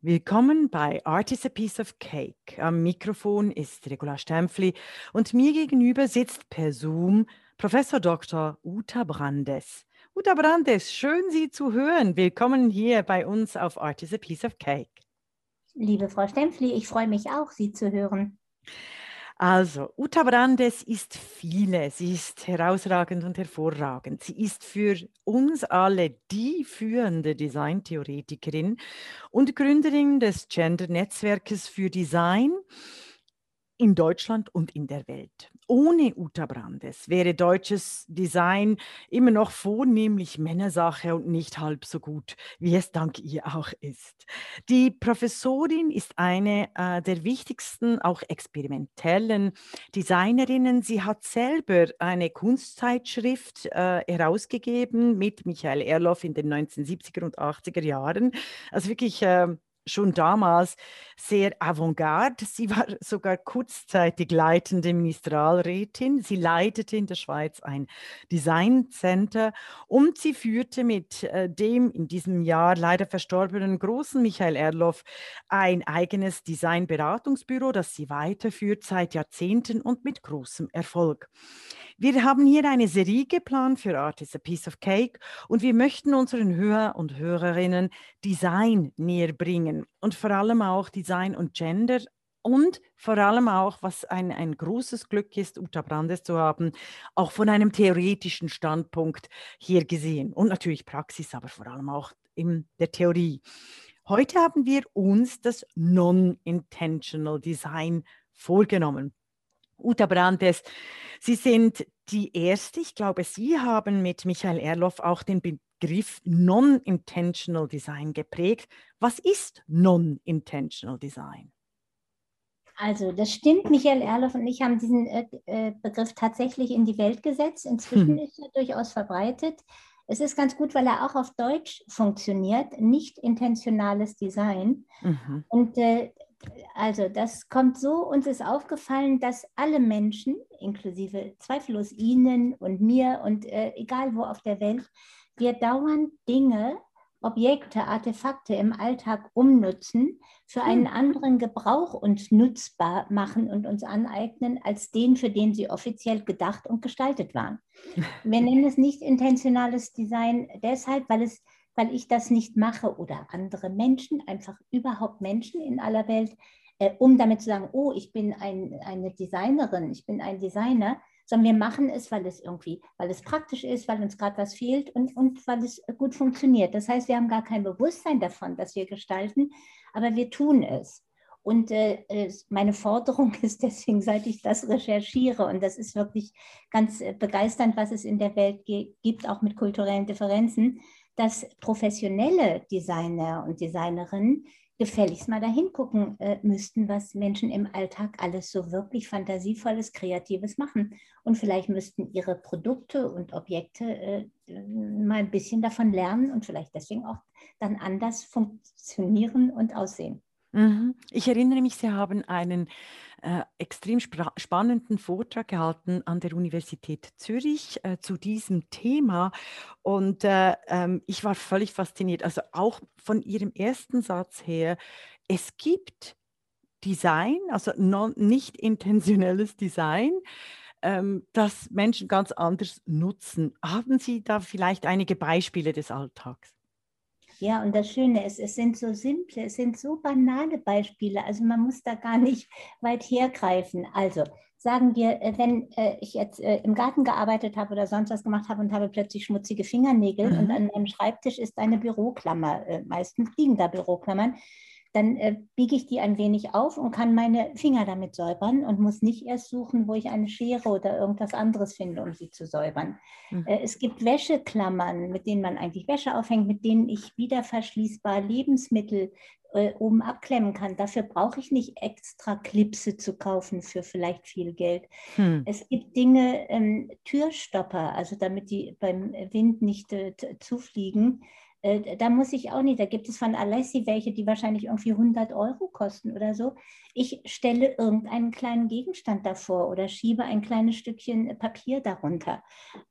Willkommen bei Art is a Piece of Cake. Am Mikrofon ist Regula Stempfli und mir gegenüber sitzt per Zoom Professor Dr. Uta Brandes. Uta Brandes, schön Sie zu hören. Willkommen hier bei uns auf Art is a Piece of Cake. Liebe Frau Stempfli, ich freue mich auch, Sie zu hören. Also, Uta Brandes ist viele. Sie ist herausragend und hervorragend. Sie ist für uns alle die führende Designtheoretikerin und Gründerin des Gender-Netzwerkes für Design in Deutschland und in der Welt. Ohne Uta Brandes wäre deutsches Design immer noch vornehmlich Männersache und nicht halb so gut, wie es dank ihr auch ist. Die Professorin ist eine äh, der wichtigsten, auch experimentellen Designerinnen. Sie hat selber eine Kunstzeitschrift äh, herausgegeben mit Michael Erloff in den 1970er und 80er Jahren. Also wirklich äh, schon damals sehr avantgarde. Sie war sogar kurzzeitig leitende Ministerialrätin. Sie leitete in der Schweiz ein Design Center und sie führte mit äh, dem in diesem Jahr leider verstorbenen großen Michael Erloff ein eigenes Designberatungsbüro, das sie weiterführt seit Jahrzehnten und mit großem Erfolg. Wir haben hier eine Serie geplant für Art is a Piece of Cake und wir möchten unseren Hörer und Hörerinnen Design näher bringen und vor allem auch Design und Gender und vor allem auch, was ein, ein großes Glück ist, Uta Brandes zu haben, auch von einem theoretischen Standpunkt hier gesehen und natürlich Praxis, aber vor allem auch in der Theorie. Heute haben wir uns das Non-Intentional Design vorgenommen. Uta Brandes, Sie sind die Erste, ich glaube, Sie haben mit Michael Erloff auch den Begriff Non-Intentional Design geprägt. Was ist Non-Intentional Design? Also, das stimmt. Michael Erloff und ich haben diesen äh, äh Begriff tatsächlich in die Welt gesetzt. Inzwischen hm. ist er durchaus verbreitet. Es ist ganz gut, weil er auch auf Deutsch funktioniert, nicht intentionales Design. Mhm. Und äh, also das kommt so, uns ist aufgefallen, dass alle Menschen, inklusive zweifellos Ihnen und mir und äh, egal wo auf der Welt, wir dauernd Dinge, Objekte, Artefakte im Alltag umnutzen, für einen hm. anderen Gebrauch uns nutzbar machen und uns aneignen, als den, für den sie offiziell gedacht und gestaltet waren. Wir nennen es nicht intentionales Design deshalb, weil es weil ich das nicht mache oder andere Menschen, einfach überhaupt Menschen in aller Welt, äh, um damit zu sagen, oh, ich bin ein, eine Designerin, ich bin ein Designer, sondern wir machen es, weil es irgendwie, weil es praktisch ist, weil uns gerade was fehlt und, und weil es gut funktioniert. Das heißt, wir haben gar kein Bewusstsein davon, dass wir gestalten, aber wir tun es. Und äh, meine Forderung ist deswegen, seit ich das recherchiere, und das ist wirklich ganz äh, begeisternd, was es in der Welt gibt, auch mit kulturellen Differenzen, dass professionelle Designer und Designerinnen gefälligst mal dahin gucken äh, müssten, was Menschen im Alltag alles so wirklich fantasievolles, kreatives machen. Und vielleicht müssten ihre Produkte und Objekte äh, mal ein bisschen davon lernen und vielleicht deswegen auch dann anders funktionieren und aussehen. Mhm. Ich erinnere mich, Sie haben einen äh, extrem spannenden Vortrag gehalten an der Universität Zürich äh, zu diesem Thema. Und äh, ähm, ich war völlig fasziniert. Also auch von Ihrem ersten Satz her, es gibt Design, also non, nicht intentionelles Design, ähm, das Menschen ganz anders nutzen. Haben Sie da vielleicht einige Beispiele des Alltags? Ja, und das Schöne ist, es sind so simple, es sind so banale Beispiele. Also man muss da gar nicht weit hergreifen. Also sagen wir, äh, wenn äh, ich jetzt äh, im Garten gearbeitet habe oder sonst was gemacht habe und habe plötzlich schmutzige Fingernägel mhm. und an meinem Schreibtisch ist eine Büroklammer, meistens liegen da Büroklammern, dann äh, biege ich die ein wenig auf und kann meine Finger damit säubern und muss nicht erst suchen, wo ich eine Schere oder irgendwas anderes finde, um sie zu säubern. Mhm. Äh, es gibt Wäscheklammern, mit denen man eigentlich Wäsche aufhängt, mit denen ich wieder verschließbar Lebensmittel äh, oben abklemmen kann. Dafür brauche ich nicht extra Klipse zu kaufen für vielleicht viel Geld. Hm. Es gibt Dinge, ähm, Türstopper, also damit die beim Wind nicht äh, zufliegen Äh, da muss ich auch nicht, da gibt es von Alessi welche, die wahrscheinlich irgendwie 100 Euro kosten oder so. Ich stelle irgendeinen kleinen Gegenstand davor oder schiebe ein kleines Stückchen Papier darunter.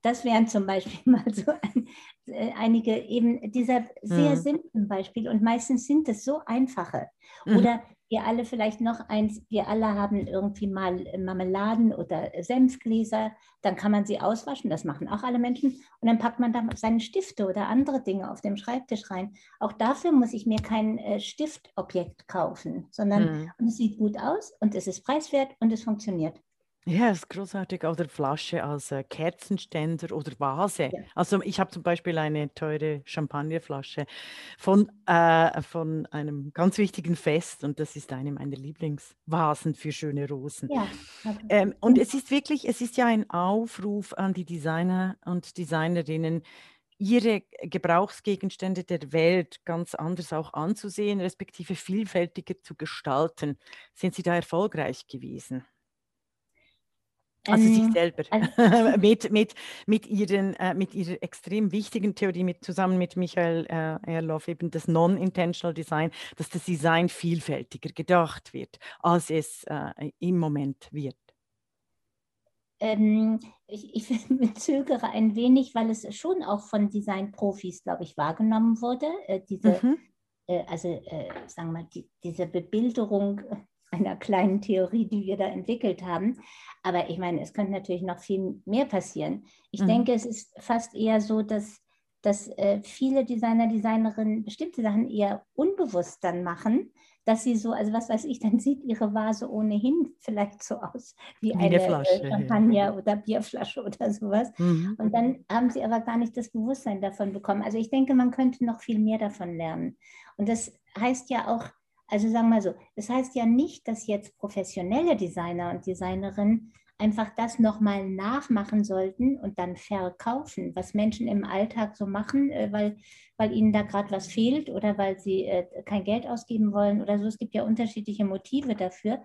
Das wären zum Beispiel mal so ein, äh, einige eben dieser sehr mhm. simplen Beispiele und meistens sind es so einfache. Mhm. Oder wir alle vielleicht noch eins, wir alle haben irgendwie mal Marmeladen oder Senfgläser, dann kann man sie auswaschen, das machen auch alle Menschen, und dann packt man da seine Stifte oder andere Dinge auf dem Schreibtisch rein. Auch dafür muss ich mir kein äh, Stiftobjekt kaufen, sondern mhm. es sieht gut aus und es ist preiswert und es funktioniert. Ja, das ist großartig. Oder Flasche als äh, Kerzenständer oder Vase. Ja. Also ich habe zum Beispiel eine teure Champagnerflasche von, äh, von einem ganz wichtigen Fest und das ist eine meiner Lieblingsvasen für schöne Rosen. Ja, okay. ähm, und es ist wirklich, es ist ja ein Aufruf an die Designer und Designerinnen, ihre Gebrauchsgegenstände der Welt ganz anders auch anzusehen, respektive vielfältiger zu gestalten. Sind Sie da erfolgreich gewesen? Also sich ähm, selber. Also, mit, mit, mit, ihren, äh, mit ihrer extrem wichtigen Theorie, mit, zusammen mit Michael äh, Erloff, eben das Non-Intentional Design, dass das Design vielfältiger gedacht wird, als es äh, im Moment wird. Ähm, ich, ich zögere ein wenig, weil es schon auch von Design-Profis, glaube ich, wahrgenommen wurde. Äh, diese, mhm. Äh, also, äh, sagen wir mal, die, diese Bebilderung einer kleinen Theorie, die wir da entwickelt haben. Aber ich meine, es könnte natürlich noch viel mehr passieren. Ich mhm. denke, es ist fast eher so, dass, dass äh, viele Designer, Designerinnen bestimmte Sachen eher unbewusst dann machen, dass sie so, also was weiß ich, dann sieht ihre Vase ohnehin vielleicht so aus wie, wie eine, eine Flasche, äh, Champagner ja. oder Bierflasche oder sowas. Mhm. Und dann haben sie aber gar nicht das Bewusstsein davon bekommen. Also ich denke, man könnte noch viel mehr davon lernen. Und das heißt ja auch, also sagen wir mal so, das heißt ja nicht, dass jetzt professionelle Designer und Designerinnen einfach das nochmal nachmachen sollten und dann verkaufen, was Menschen im Alltag so machen, äh, weil, weil ihnen da gerade was fehlt oder weil sie äh, kein Geld ausgeben wollen oder so. Es gibt ja unterschiedliche Motive dafür.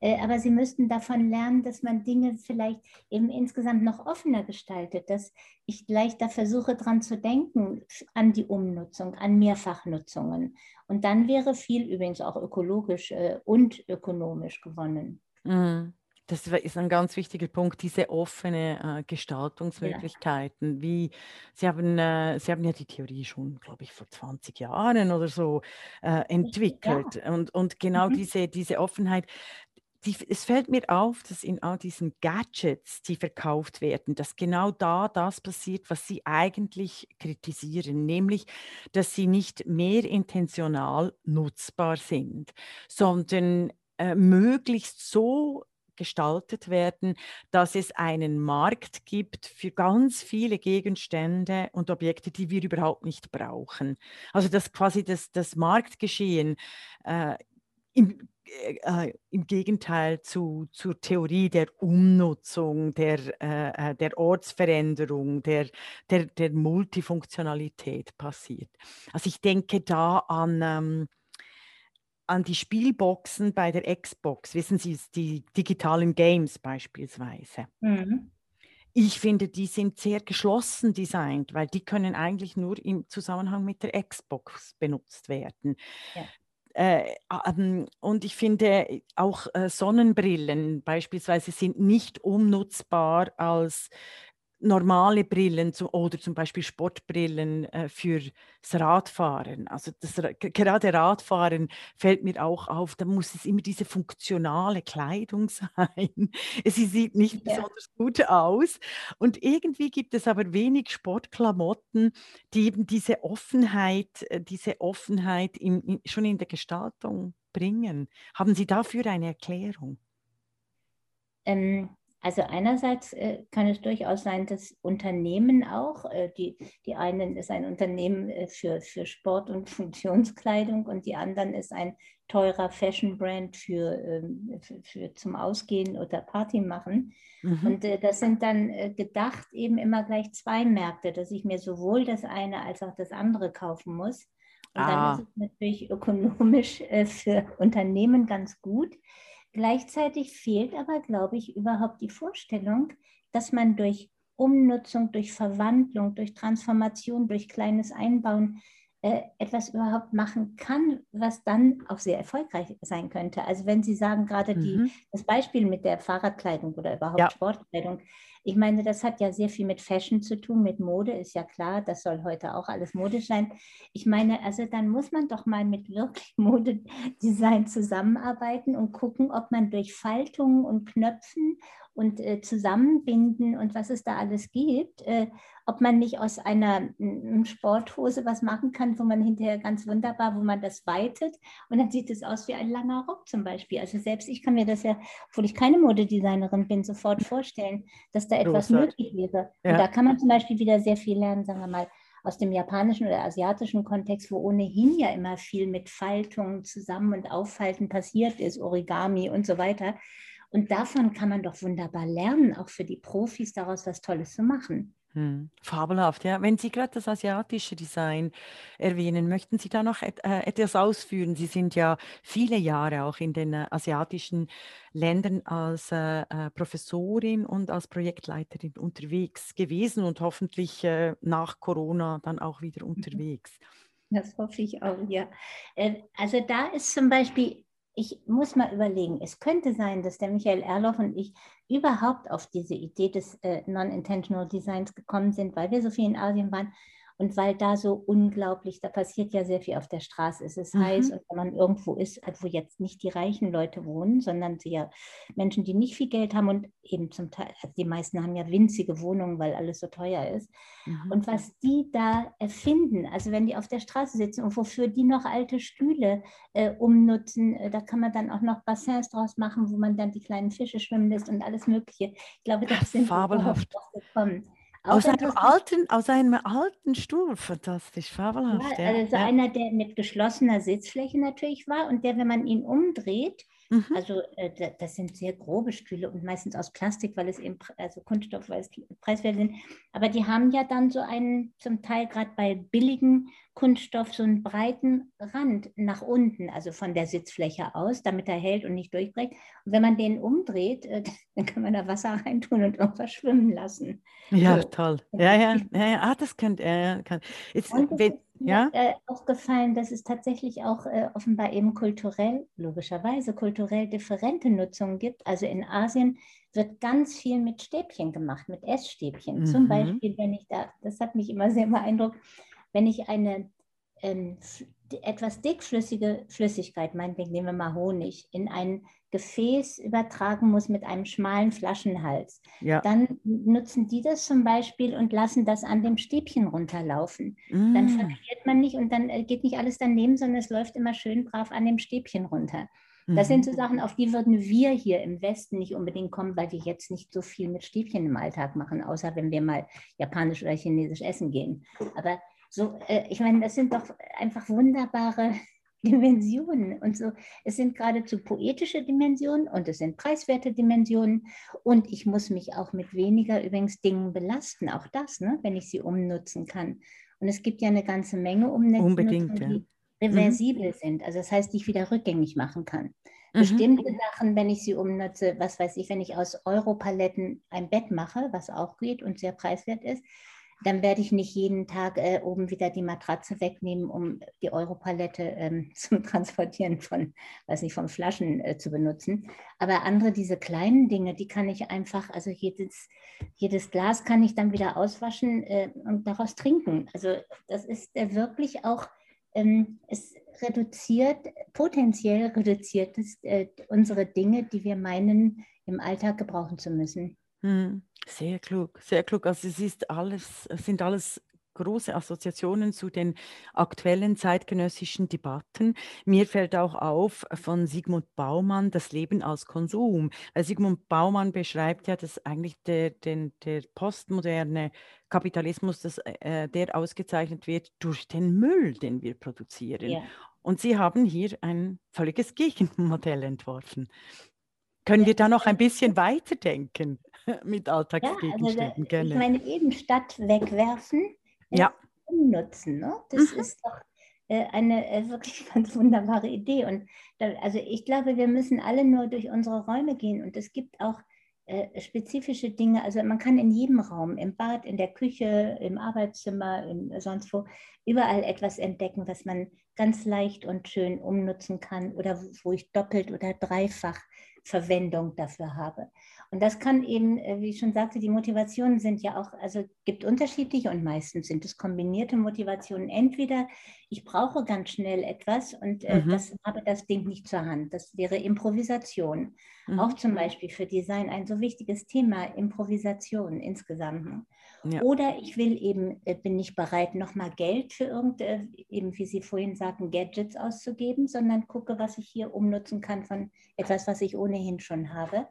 Äh, aber sie müssten davon lernen, dass man Dinge vielleicht eben insgesamt noch offener gestaltet, dass ich gleich da versuche dran zu denken, an die Umnutzung, an Mehrfachnutzungen. Und dann wäre viel übrigens auch ökologisch äh, und ökonomisch gewonnen. Mhm. Das ist ein ganz wichtiger Punkt, diese offene äh, Gestaltungsmöglichkeiten. Ja. Wie Sie haben, äh, Sie haben ja die Theorie schon, glaube ich, vor 20 Jahren oder so äh, entwickelt. Ja. Und, und genau mhm. diese, diese Offenheit, die, es fällt mir auf, dass in all diesen Gadgets, die verkauft werden, dass genau da das passiert, was Sie eigentlich kritisieren, nämlich, dass sie nicht mehr intentional nutzbar sind, sondern äh, möglichst so gestaltet werden, dass es einen Markt gibt für ganz viele Gegenstände und Objekte, die wir überhaupt nicht brauchen. Also dass quasi das, das Marktgeschehen äh, im äh, äh, im Gegenteil zu, zur Theorie der Umnutzung, der, äh, äh, der Ortsveränderung, der, der, der Multifunktionalität passiert. Also ich denke da an, ähm, an die Spielboxen bei der Xbox, wissen Sie, die digitalen Games beispielsweise. Mhm. Ich finde, die sind sehr geschlossen designt, weil die können eigentlich nur im Zusammenhang mit der Xbox benutzt werden. Ja. Äh, ähm, und ich finde auch äh, Sonnenbrillen beispielsweise sind nicht umnutzbar als normale Brillen zu, oder zum Beispiel Sportbrillen äh, fürs Radfahren. Also das, gerade Radfahren fällt mir auch auf, da muss es immer diese funktionale Kleidung sein. Sie sieht nicht ja. besonders gut aus. Und irgendwie gibt es aber wenig Sportklamotten, die eben diese Offenheit, äh, diese Offenheit in, in, schon in der Gestaltung bringen. Haben Sie dafür eine Erklärung? Ähm, also einerseits äh, kann es durchaus sein, dass Unternehmen auch, äh, die, die einen ist ein Unternehmen äh, für, für Sport und Funktionskleidung und die anderen ist ein teurer Fashion-Brand für, ähm, für, für, zum Ausgehen oder Party machen. Mhm. Und äh, das sind dann äh, gedacht eben immer gleich zwei Märkte, dass ich mir sowohl das eine als auch das andere kaufen muss. Und ah. dann ist es natürlich ökonomisch äh, für Unternehmen ganz gut. Gleichzeitig fehlt aber, glaube ich, überhaupt die Vorstellung, dass man durch Umnutzung, durch Verwandlung, durch Transformation, durch kleines Einbauen äh, etwas überhaupt machen kann, was dann auch sehr erfolgreich sein könnte. Also wenn Sie sagen, gerade mhm. das Beispiel mit der Fahrradkleidung oder überhaupt ja. Sportkleidung, ich meine, das hat ja sehr viel mit Fashion zu tun, mit Mode, ist ja klar, das soll heute auch alles modisch sein. Ich meine, also dann muss man doch mal mit wirklich Modedesign zusammenarbeiten und gucken, ob man durch Faltungen und Knöpfen und äh, Zusammenbinden und was es da alles gibt, äh, ob man nicht aus einer Sporthose was machen kann, wo man hinterher ganz wunderbar, wo man das weitet und dann sieht es aus wie ein langer Rock zum Beispiel. Also selbst ich kann mir das ja, obwohl ich keine Modedesignerin bin, sofort vorstellen, dass da etwas Großartig. möglich wäre. Ja. Und da kann man zum Beispiel wieder sehr viel lernen, sagen wir mal, aus dem japanischen oder asiatischen Kontext, wo ohnehin ja immer viel mit Faltungen zusammen und Auffalten passiert ist, Origami und so weiter. Und davon kann man doch wunderbar lernen, auch für die Profis daraus was Tolles zu machen. Hm, fabelhaft, ja. Wenn Sie gerade das asiatische Design erwähnen, möchten Sie da noch et, äh, etwas ausführen? Sie sind ja viele Jahre auch in den äh, asiatischen Ländern als äh, äh Professorin und als Projektleiterin unterwegs gewesen und hoffentlich äh, nach Corona dann auch wieder mhm. unterwegs. Das hoffe ich auch, ja. Äh, also da ist zum Beispiel ich muss mal überlegen, es könnte sein, dass der Michael Erloff und ich überhaupt auf diese Idee des äh, Non-Intentional Designs gekommen sind, weil wir so viel in Asien waren und weil da so unglaublich, da passiert ja sehr viel auf der Straße. Es ist mhm. heiß und wenn man irgendwo ist, wo jetzt nicht die reichen Leute wohnen, sondern ja Menschen, die nicht viel Geld haben und eben zum Teil, also die meisten haben ja winzige Wohnungen, weil alles so teuer ist. Mhm. Und was die da erfinden, also wenn die auf der Straße sitzen und wofür die noch alte Stühle äh, umnutzen, äh, da kann man dann auch noch Bassins draus machen, wo man dann die kleinen Fische schwimmen lässt und alles Mögliche. Ich glaube, das sind fabelhaft gekommen. Aus einem, alten, aus einem alten Stuhl, fantastisch, fabelhaft. Ja, also ja. einer, der mit geschlossener Sitzfläche natürlich war und der, wenn man ihn umdreht, Mhm. Also äh, das sind sehr grobe Stühle und meistens aus Plastik, weil es eben, also Kunststoff, weil es preiswert sind. Aber die haben ja dann so einen, zum Teil gerade bei billigen Kunststoff, so einen breiten Rand nach unten, also von der Sitzfläche aus, damit er hält und nicht durchbricht. Und wenn man den umdreht, äh, dann kann man da Wasser reintun und irgendwas schwimmen lassen. Ja, so. toll. Ja, ja, ja, ja. Ah, das könnte er. Kann. Jetzt, wenn, ja? äh, aufgefallen, dass es tatsächlich auch äh, offenbar eben kulturell, logischerweise kulturell differente Nutzungen gibt. Also in Asien wird ganz viel mit Stäbchen gemacht, mit Essstäbchen. Mhm. Zum Beispiel, wenn ich da, das hat mich immer sehr beeindruckt, wenn ich eine ähm, etwas dickflüssige Flüssigkeit, meinetwegen nehmen wir mal Honig, in ein Gefäß übertragen muss mit einem schmalen Flaschenhals, ja. dann nutzen die das zum Beispiel und lassen das an dem Stäbchen runterlaufen. Mm. Dann verliert man nicht und dann äh, geht nicht alles daneben, sondern es läuft immer schön brav an dem Stäbchen runter. Das sind so mhm. Sachen, auf die würden wir hier im Westen nicht unbedingt kommen, weil wir jetzt nicht so viel mit Stäbchen im Alltag machen, außer wenn wir mal japanisch oder chinesisch essen gehen. Aber so, äh, ich meine, das sind doch einfach wunderbare Dimensionen und so. Es sind geradezu poetische Dimensionen und es sind preiswerte Dimensionen und ich muss mich auch mit weniger übrigens Dingen belasten, auch das, ne, wenn ich sie umnutzen kann. Und es gibt ja eine ganze Menge Umnutzungen, Unbedingt, ja. die reversibel mhm. sind, also das heißt, die ich wieder rückgängig machen kann. Mhm. Bestimmte Sachen, wenn ich sie umnutze, was weiß ich, wenn ich aus Europaletten ein Bett mache, was auch geht und sehr preiswert ist, dann werde ich nicht jeden Tag äh, oben wieder die Matratze wegnehmen, um die Europalette ähm, zum Transportieren von, weiß nicht, von Flaschen äh, zu benutzen. Aber andere, diese kleinen Dinge, die kann ich einfach, also jedes, jedes Glas kann ich dann wieder auswaschen äh, und daraus trinken. Also das ist äh, wirklich auch, ähm, es reduziert, potenziell reduziert es äh, unsere Dinge, die wir meinen, im Alltag gebrauchen zu müssen. Hm, sehr klug, sehr klug. Also es ist alles, es sind alles große Assoziationen zu den aktuellen zeitgenössischen Debatten. Mir fällt auch auf von Sigmund Baumann das Leben als Konsum. Weil Sigmund Baumann beschreibt ja, dass eigentlich der, den, der postmoderne Kapitalismus, dass, äh, der ausgezeichnet wird durch den Müll, den wir produzieren. Ja. Und Sie haben hier ein völliges Gegenmodell entworfen. Können wir da noch ein bisschen weiterdenken mit Alltagsgegenständen? Ja, also, ich meine, eben statt wegwerfen, äh, ja. umnutzen. Ne? Das mhm. ist doch äh, eine äh, wirklich ganz wunderbare Idee. Und da, also ich glaube, wir müssen alle nur durch unsere Räume gehen. Und es gibt auch äh, spezifische Dinge, also man kann in jedem Raum, im Bad, in der Küche, im Arbeitszimmer, in, sonst wo, überall etwas entdecken, was man ganz leicht und schön umnutzen kann oder wo ich doppelt oder dreifach Verwendung dafür habe. Und das kann eben, äh, wie ich schon sagte, die Motivationen sind ja auch, also gibt unterschiedliche und meistens sind es kombinierte Motivationen. Entweder ich brauche ganz schnell etwas und äh, mhm. das habe das Ding nicht zur Hand. Das wäre Improvisation. Mhm. Auch zum Beispiel für Design ein so wichtiges Thema, Improvisation insgesamt. Ja. Oder ich will eben, äh, bin nicht bereit, nochmal Geld für irgendeine, äh, eben wie Sie vorhin sagten, Gadgets auszugeben, sondern gucke, was ich hier umnutzen kann von etwas, was ich ohnehin schon habe.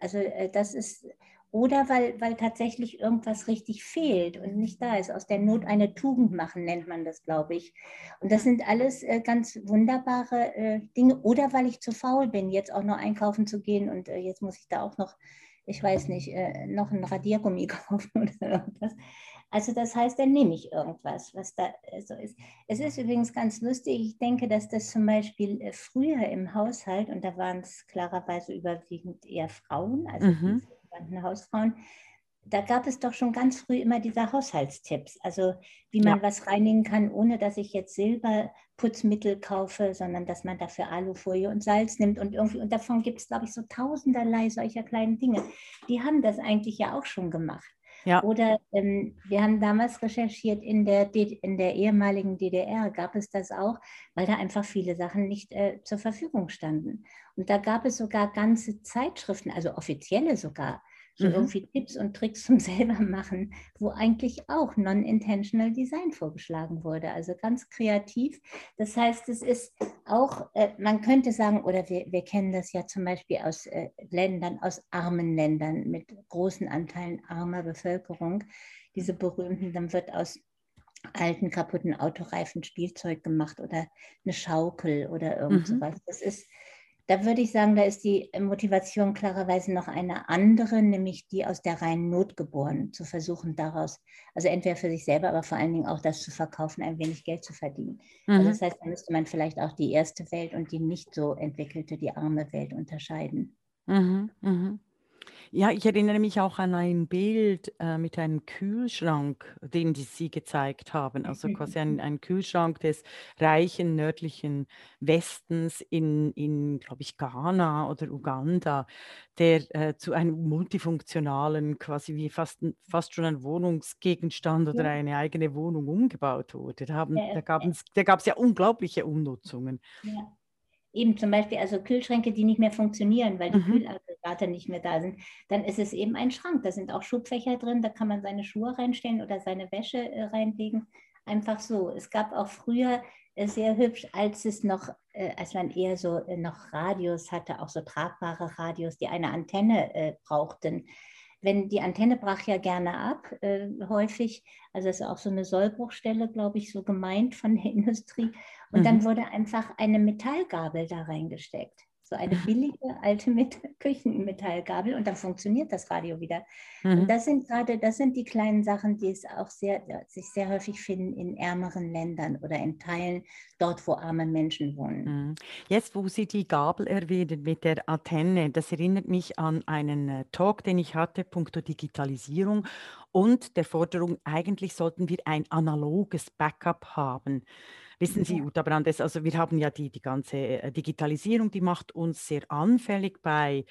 Also äh, das ist, oder weil, weil tatsächlich irgendwas richtig fehlt und nicht da ist. Aus der Not eine Tugend machen, nennt man das, glaube ich. Und das sind alles äh, ganz wunderbare äh, Dinge. Oder weil ich zu faul bin, jetzt auch noch einkaufen zu gehen und äh, jetzt muss ich da auch noch, ich weiß nicht, noch ein Radiergummi kaufen oder irgendwas. Also das heißt, dann nehme ich irgendwas, was da äh, so ist. Es ist übrigens ganz lustig, ich denke, dass das zum Beispiel äh, früher im Haushalt, und da waren es klarerweise überwiegend eher Frauen, also mhm. die Hausfrauen, da gab es doch schon ganz früh immer diese Haushaltstipps, also wie man ja. was reinigen kann, ohne dass ich jetzt Silberputzmittel kaufe, sondern dass man dafür Alufolie und Salz nimmt und irgendwie, und davon gibt es, glaube ich, so tausenderlei solcher kleinen Dinge. Die haben das eigentlich ja auch schon gemacht. Ja. Oder ähm, wir haben damals recherchiert, in der, in der ehemaligen DDR gab es das auch, weil da einfach viele Sachen nicht äh, zur Verfügung standen. Und da gab es sogar ganze Zeitschriften, also offizielle sogar, so mhm. irgendwie Tipps und Tricks zum selbermachen, wo eigentlich auch Non-Intentional Design vorgeschlagen wurde. Also ganz kreativ. Das heißt, es ist auch, äh, man könnte sagen, oder wir, wir kennen das ja zum Beispiel aus äh, Ländern, aus armen Ländern mit großen Anteilen armer Bevölkerung, diese berühmten, dann wird aus alten, kaputten Autoreifen Spielzeug gemacht oder eine Schaukel oder irgend mhm. sowas. Das ist da würde ich sagen, da ist die Motivation klarerweise noch eine andere, nämlich die aus der reinen Not geboren, zu versuchen daraus, also entweder für sich selber, aber vor allen Dingen auch das zu verkaufen, ein wenig Geld zu verdienen. Also mhm. Also das heißt, da müsste man vielleicht auch die erste Welt und die nicht so entwickelte, die arme Welt unterscheiden. Mhm. Mhm. Ja, ich erinnere mich auch an ein Bild äh, mit einem Kühlschrank, den die Sie gezeigt haben. Also quasi ein, ein Kühlschrank des reichen nördlichen Westens in, in glaube ich, Ghana oder Uganda, der äh, zu einem multifunktionalen, quasi wie fast, fast schon ein Wohnungsgegenstand oder ja. eine eigene Wohnung umgebaut wurde. Da, haben, ja, da, da gab es ja unglaubliche Umnutzungen. Ja. Eben zum Beispiel also Kühlschränke, die nicht mehr funktionieren, weil die mhm. Kühlaggregate nicht mehr da sind. Dann ist es eben ein Schrank. Da sind auch Schubfächer drin, da kann man seine Schuhe reinstellen oder seine Wäsche äh, reinlegen. Einfach so. Es gab auch früher äh, sehr hübsch, als es noch, äh, als man eher so noch Radios hatte, auch so tragbare Radios, die eine Antenne brauchten wenn die Antenne brach ja gerne ab, äh, häufig, also das ist auch so eine Sollbruchstelle, glaube ich, so gemeint von der Industrie. Und mhm. dann wurde einfach eine Metallgabel da reingesteckt so eine billige alte Küchenmetallgabel und dann funktioniert das Radio wieder. Mhm. Und das sind gerade, das sind die kleinen Sachen, die es auch sehr, sich sehr häufig finden in ärmeren Ländern oder in Teilen dort, wo arme Menschen wohnen. Mhm. Jetzt, wo Sie die Gabel erwähnen mit der Antenne, das erinnert mich an einen äh, Talk, den ich hatte, punkto Digitalisierung und der Forderung, eigentlich sollten wir ein analoges Backup haben. Wissen Sie, Uta Brandes, also wir haben ja die, die ganze äh, Digitalisierung, die macht uns sehr anfällig bei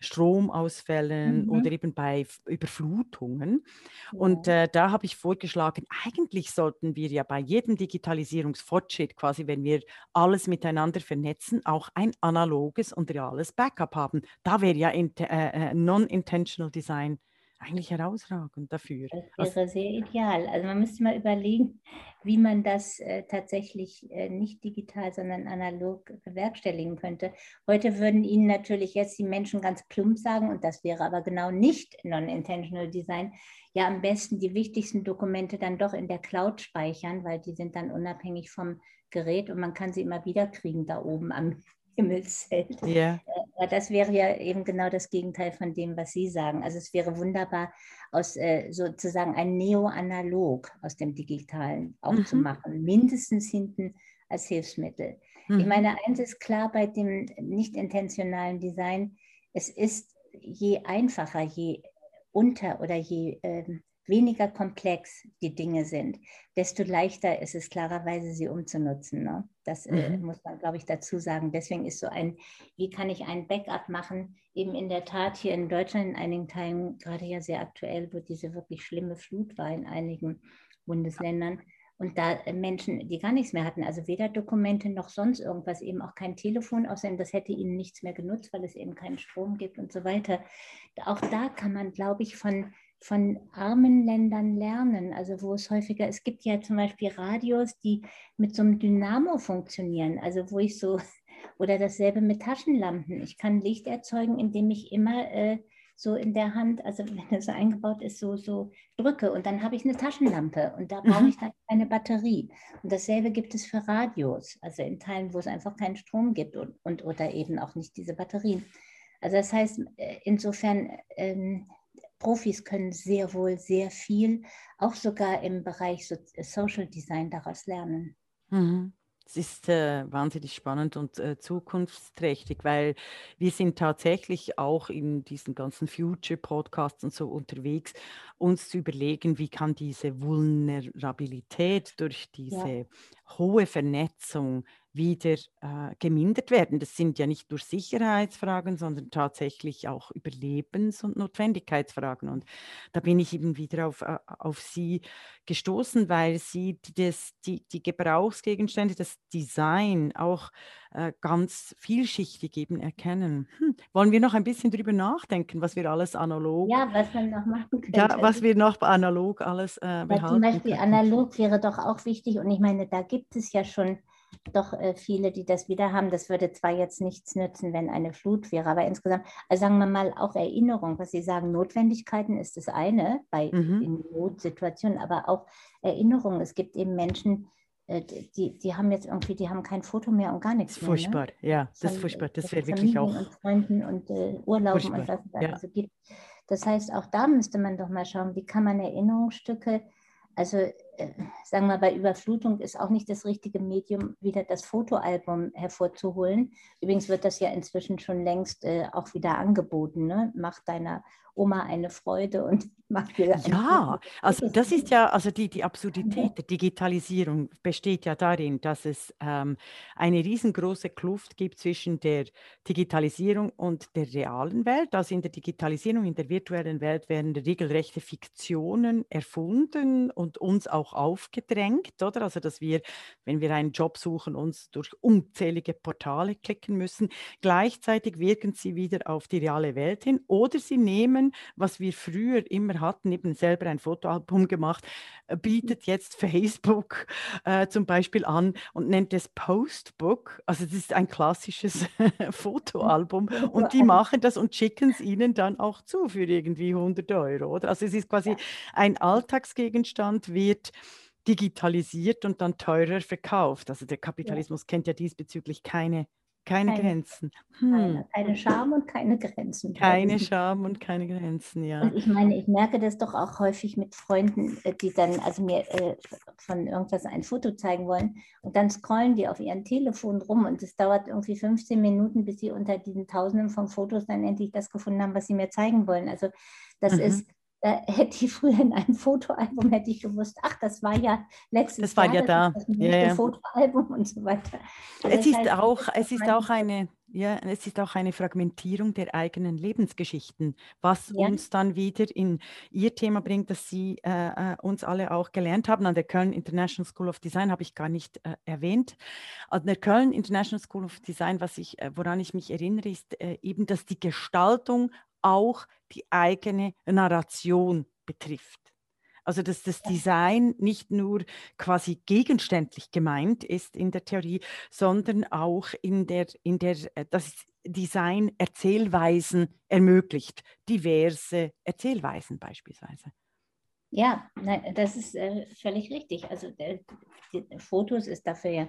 Stromausfällen mhm. oder eben bei Überflutungen. Ja. Und äh, da habe ich vorgeschlagen, eigentlich sollten wir ja bei jedem Digitalisierungsfortschritt, quasi wenn wir alles miteinander vernetzen, auch ein analoges und reales Backup haben. Da wäre ja äh, äh, Non-Intentional Design eigentlich herausragend dafür. Das wäre sehr ideal. Also man müsste mal überlegen, wie man das äh, tatsächlich äh, nicht digital, sondern analog bewerkstelligen könnte. Heute würden Ihnen natürlich jetzt die Menschen ganz plump sagen, und das wäre aber genau nicht Non-Intentional Design, ja am besten die wichtigsten Dokumente dann doch in der Cloud speichern, weil die sind dann unabhängig vom Gerät und man kann sie immer wieder kriegen da oben am Himmelszelt. Yeah. Äh, das wäre ja eben genau das Gegenteil von dem, was Sie sagen. Also es wäre wunderbar, aus äh, sozusagen ein Neo-Analog aus dem Digitalen auch mhm. zu machen, mindestens hinten als Hilfsmittel. Mhm. Ich meine, eins ist klar bei dem nicht intentionalen Design, es ist je einfacher, je unter oder je ähm, weniger komplex die Dinge sind, desto leichter ist es klarerweise, sie umzunutzen. Ne? Das äh, mhm. muss man, glaube ich, dazu sagen. Deswegen ist so ein, wie kann ich ein Backup machen, eben in der Tat hier in Deutschland in einigen Teilen gerade ja sehr aktuell, wo diese wirklich schlimme Flut war in einigen Bundesländern. Und da äh, Menschen, die gar nichts mehr hatten, also weder Dokumente noch sonst irgendwas, eben auch kein Telefon, außerdem das hätte ihnen nichts mehr genutzt, weil es eben keinen Strom gibt und so weiter. Auch da kann man, glaube ich, von von armen Ländern lernen, also wo es häufiger, es gibt ja zum Beispiel Radios, die mit so einem Dynamo funktionieren, also wo ich so, oder dasselbe mit Taschenlampen. Ich kann Licht erzeugen, indem ich immer äh, so in der Hand, also wenn das so eingebaut ist, so, so drücke und dann habe ich eine Taschenlampe und da brauche mhm. ich dann eine Batterie. Und dasselbe gibt es für Radios, also in Teilen, wo es einfach keinen Strom gibt und, und oder eben auch nicht diese Batterien. Also das heißt, äh, insofern ähm, Profis können sehr wohl sehr viel, auch sogar im Bereich so Social Design daraus lernen. Mhm. Es ist äh, wahnsinnig spannend und äh, zukunftsträchtig, weil wir sind tatsächlich auch in diesen ganzen Future-Podcasts und so unterwegs, uns zu überlegen, wie kann diese Vulnerabilität durch diese ja. Hohe Vernetzung wieder äh, gemindert werden. Das sind ja nicht nur Sicherheitsfragen, sondern tatsächlich auch Überlebens- und Notwendigkeitsfragen. Und da bin ich eben wieder auf, äh, auf Sie gestoßen, weil Sie das, die, die Gebrauchsgegenstände, das Design auch äh, ganz vielschichtig eben erkennen. Hm. Wollen wir noch ein bisschen drüber nachdenken, was wir alles analog. Ja, was man noch machen könnte. Ja, was wir noch analog alles äh, behalten. Zum Beispiel können. analog wäre doch auch wichtig und ich meine, da gibt es ja schon doch äh, viele, die das wieder haben. Das würde zwar jetzt nichts nützen, wenn eine Flut wäre, aber insgesamt, also sagen wir mal auch Erinnerung, was Sie sagen, Notwendigkeiten ist das eine bei mhm. Notsituationen, aber auch Erinnerung. Es gibt eben Menschen, äh, die, die haben jetzt irgendwie, die haben kein Foto mehr und gar nichts mehr. Ne? Furchtbar, ne? ja, das ist furchtbar. Das wäre wirklich auch. Und Freunden und äh, Urlauben furchtbar. und was es da ja. also gibt. Das heißt, auch da müsste man doch mal schauen, wie kann man Erinnerungsstücke also äh, sagen wir mal, bei Überflutung ist auch nicht das richtige Medium, wieder das Fotoalbum hervorzuholen. Übrigens wird das ja inzwischen schon längst äh, auch wieder angeboten. Ne? Mach deiner Oma eine Freude und macht dir Ja, also das ist ja, also die, die Absurdität der Digitalisierung besteht ja darin, dass es ähm, eine riesengroße Kluft gibt zwischen der Digitalisierung und der realen Welt. Also in der Digitalisierung, in der virtuellen Welt werden regelrechte Fiktionen erfunden und uns auch aufgedrängt, oder? Also dass wir, wenn wir einen Job suchen, uns durch unzählige Portale klicken müssen. Gleichzeitig wirken sie wieder auf die reale Welt hin oder sie nehmen was wir früher immer hatten, eben selber ein Fotoalbum gemacht, äh, bietet jetzt Facebook äh, zum Beispiel an und nennt es Postbook. Also das ist ein klassisches Fotoalbum und die machen das und schicken es ihnen dann auch zu für irgendwie 100 Euro. Oder? Also es ist quasi ein Alltagsgegenstand, wird digitalisiert und dann teurer verkauft. Also der Kapitalismus ja. kennt ja diesbezüglich keine keine, keine Grenzen. Hm. Keine, keine Scham und keine Grenzen. Keine Scham und keine Grenzen, ja. Und ich meine, ich merke das doch auch häufig mit Freunden, äh, die dann also mir äh, von irgendwas ein Foto zeigen wollen und dann scrollen die auf ihren Telefon rum und es dauert irgendwie 15 Minuten, bis sie unter diesen Tausenden von Fotos dann endlich das gefunden haben, was sie mir zeigen wollen. Also das mhm. ist hätte ich früher in einem Fotoalbum hätte ich gewusst, ach, das war ja letztes das war Jahr, ja da. das ja, ja. Fotoalbum und so weiter. Also es ist heißt, auch, es ist auch eine, ja, es ist auch eine Fragmentierung der eigenen Lebensgeschichten, was ja. uns dann wieder in Ihr Thema bringt, dass Sie äh, äh, uns alle auch gelernt haben. An der Köln International School of Design habe ich gar nicht äh, erwähnt. An der Köln International School of Design, was ich, äh, woran ich mich erinnere, ist äh, eben, dass die Gestaltung auch die eigene Narration betrifft. Also dass das Design nicht nur quasi gegenständlich gemeint ist in der Theorie, sondern auch in der, in der äh, das Design Erzählweisen ermöglicht, diverse Erzählweisen beispielsweise. Ja, das ist äh, völlig richtig. Also Fotos ist dafür ja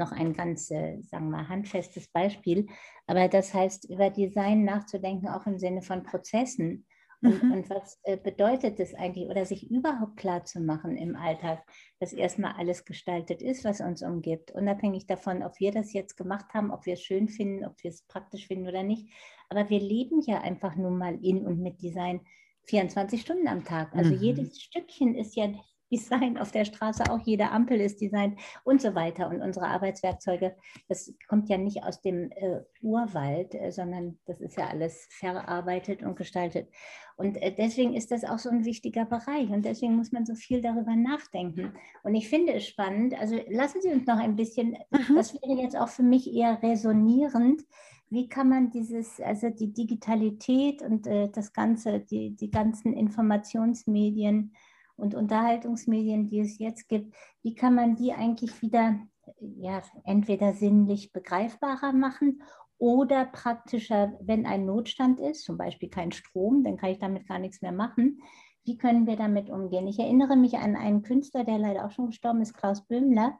noch ein ganz, äh, sagen wir mal, handfestes Beispiel. Aber das heißt, über Design nachzudenken, auch im Sinne von Prozessen Und, mhm. und was äh, bedeutet das eigentlich? Oder sich überhaupt klar zu machen im Alltag, dass erstmal alles gestaltet ist, was uns umgibt. Unabhängig davon, ob wir das jetzt gemacht haben, ob wir es schön finden, ob wir es praktisch finden oder nicht. Aber wir leben ja einfach nun mal in und mit Design 24 Stunden am Tag. Also mhm. jedes Stückchen ist ja Design auf der Straße, auch jede Ampel ist Design und so weiter. Und unsere Arbeitswerkzeuge, das kommt ja nicht aus dem äh, Urwald, äh, sondern das ist ja alles verarbeitet und gestaltet. Und äh, deswegen ist das auch so ein wichtiger Bereich und deswegen muss man so viel darüber nachdenken. Und ich finde es spannend, also lassen Sie uns noch ein bisschen, mhm. das wäre jetzt auch für mich eher resonierend, wie kann man dieses, also die Digitalität und äh, das Ganze, die, die ganzen Informationsmedien und Unterhaltungsmedien, die es jetzt gibt, wie kann man die eigentlich wieder ja, entweder sinnlich begreifbarer machen oder praktischer, wenn ein Notstand ist, zum Beispiel kein Strom, dann kann ich damit gar nichts mehr machen. Wie können wir damit umgehen? Ich erinnere mich an einen Künstler, der leider auch schon gestorben ist, Klaus Böhmler.